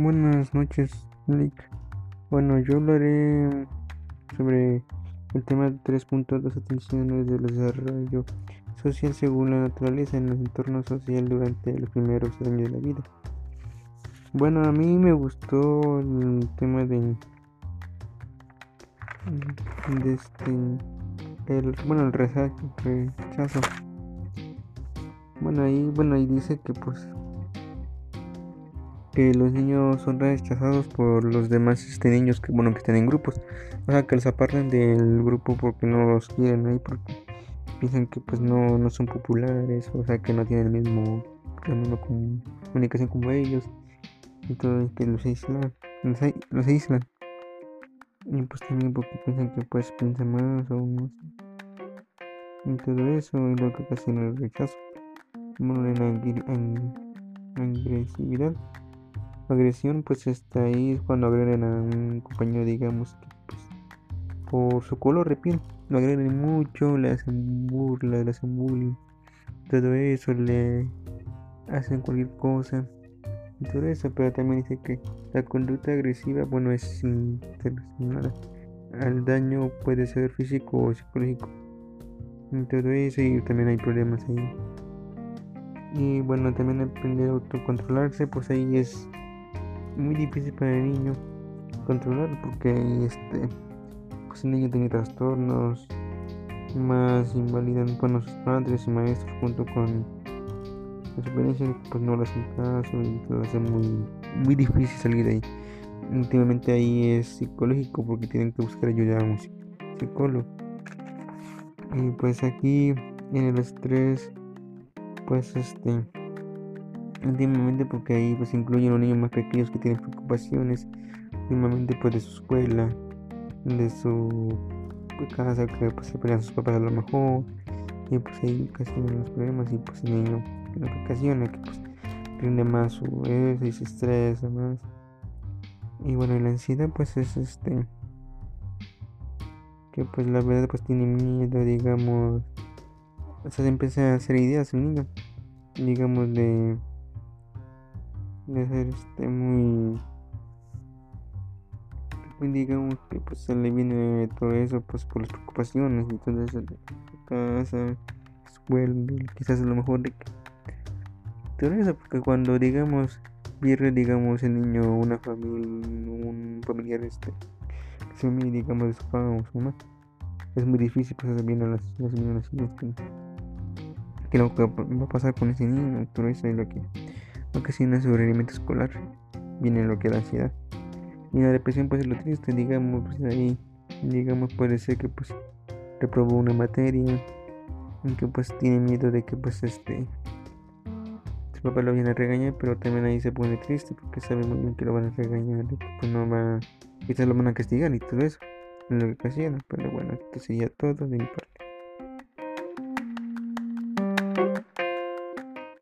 Buenas noches, Nick. Bueno, yo hablaré sobre el tema 3.2 atenciones del desarrollo social según la naturaleza en el entorno social durante los primeros años de la vida. Bueno, a mí me gustó el tema de, de este, el, bueno, el rechazo. Bueno, ahí, bueno, ahí dice que pues que los niños son rechazados por los demás este, niños que bueno que están en grupos. O sea que los apartan del grupo porque no los quieren ahí porque piensan que pues no, no son populares o sea que no tienen el mismo la misma comunicación como ellos. Todo que los aíslan los, los aíslan. Y pues también porque piensan que pues piensan más o no y todo eso es lo que ocasiona el rechazo. Bueno en, en agresividad agresión pues está ahí cuando agreden a un compañero digamos que pues, por su color de lo agreden mucho le hacen burla le hacen bullying todo eso le hacen cualquier cosa y todo eso pero también dice que la conducta agresiva bueno es nada al daño puede ser físico o psicológico y todo eso y también hay problemas ahí. Y bueno también aprender a autocontrolarse pues ahí es muy difícil para el niño controlar porque este pues el niño tiene trastornos más invalidan bueno sus padres y maestros junto con su experiencia pues no lo hacen caso y lo hace muy muy difícil salir de ahí. Últimamente ahí es psicológico porque tienen que buscar ayuda a un psicólogo. Y pues aquí en el estrés pues este últimamente porque ahí pues incluyen a los niños más pequeños que tienen preocupaciones. Últimamente pues de su escuela de su casa que pues se pelean sus papás a lo mejor. Y pues ahí ocasionan los problemas. Y pues el niño lo que ocasiona que pues rinde más su eso y se estresa más. Y bueno la ansiedad pues es este que pues la verdad pues tiene miedo digamos. O sea se empieza a hacer ideas el niño digamos de de ser este muy digamos que pues se le viene todo eso pues por las preocupaciones y todo eso de casa escuela quizás a lo mejor de todo eso porque cuando digamos pierde digamos el niño una familia un familiar este se digamos de su papá o su mamá es muy difícil pues se vienen las, las así que, lo que va a pasar con ese niño todo eso es lo que ocasiona su rendimiento escolar, viene lo que es la ansiedad. Y la depresión pues es lo triste, digamos, pues ahí, digamos, puede ser que pues reprobó una materia, y que pues tiene miedo de que pues este su papá lo viene a regañar, pero también ahí se pone triste porque sabe muy bien que lo van a regañar, que pues no va, quizás lo van a castigar y todo eso, en lo que ocasiona, pero bueno, esto sería todo de mi parte.